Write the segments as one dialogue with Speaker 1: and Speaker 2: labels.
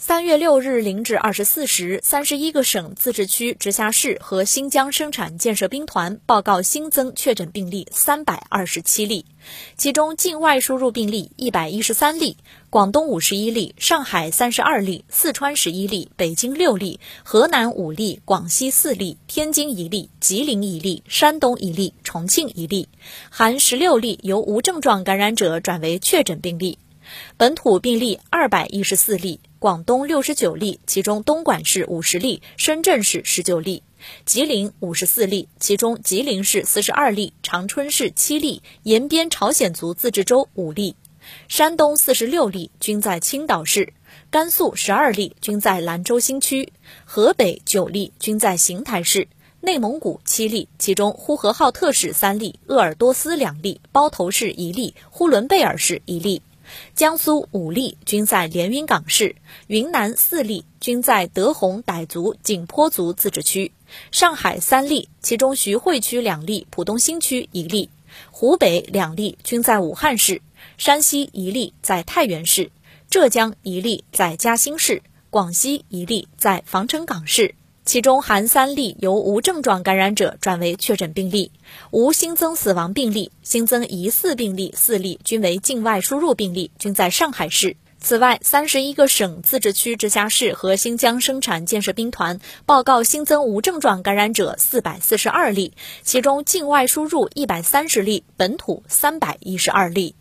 Speaker 1: 三月六日零至二十四时，三十一个省、自治区、直辖市和新疆生产建设兵团报告新增确诊病例三百二十七例，其中境外输入病例一百一十三例，广东五十一例，上海三十二例，四川十一例，北京六例，河南五例，广西四例，天津一例，吉林一例，山东一例，重庆一例，含十六例由无症状感染者转为确诊病例。本土病例二百一十四例，广东六十九例，其中东莞市五十例，深圳市十九例，吉林五十四例，其中吉林市四十二例，长春市七例，延边朝鲜族自治州五例，山东四十六例，均在青岛市，甘肃十二例，均在兰州新区，河北九例，均在邢台市，内蒙古七例，其中呼和浩特市三例，鄂尔多斯两例，包头市一例，呼伦贝尔市一例。江苏五例均在连云港市，云南四例均在德宏傣族景颇族自治区，上海三例，其中徐汇区两例，浦东新区一例，湖北两例均在武汉市，山西一例在太原市，浙江一例在嘉兴市，广西一例在防城港市。其中含三例由无症状感染者转为确诊病例，无新增死亡病例，新增疑似病例四例，均为境外输入病例，均在上海市。此外，三十一个省、自治区、直辖市和新疆生产建设兵团报告新增无症状感染者四百四十二例，其中境外输入一百三十例，本土三百一十二例。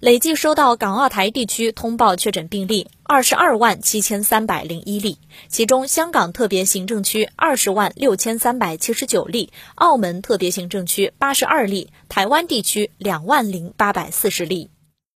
Speaker 1: 累计收到港澳台地区通报确诊病例二十二万七千三百零一例，其中香港特别行政区二十万六千三百七十九例，澳门特别行政区八十二例，台湾地区两万零八百四十例。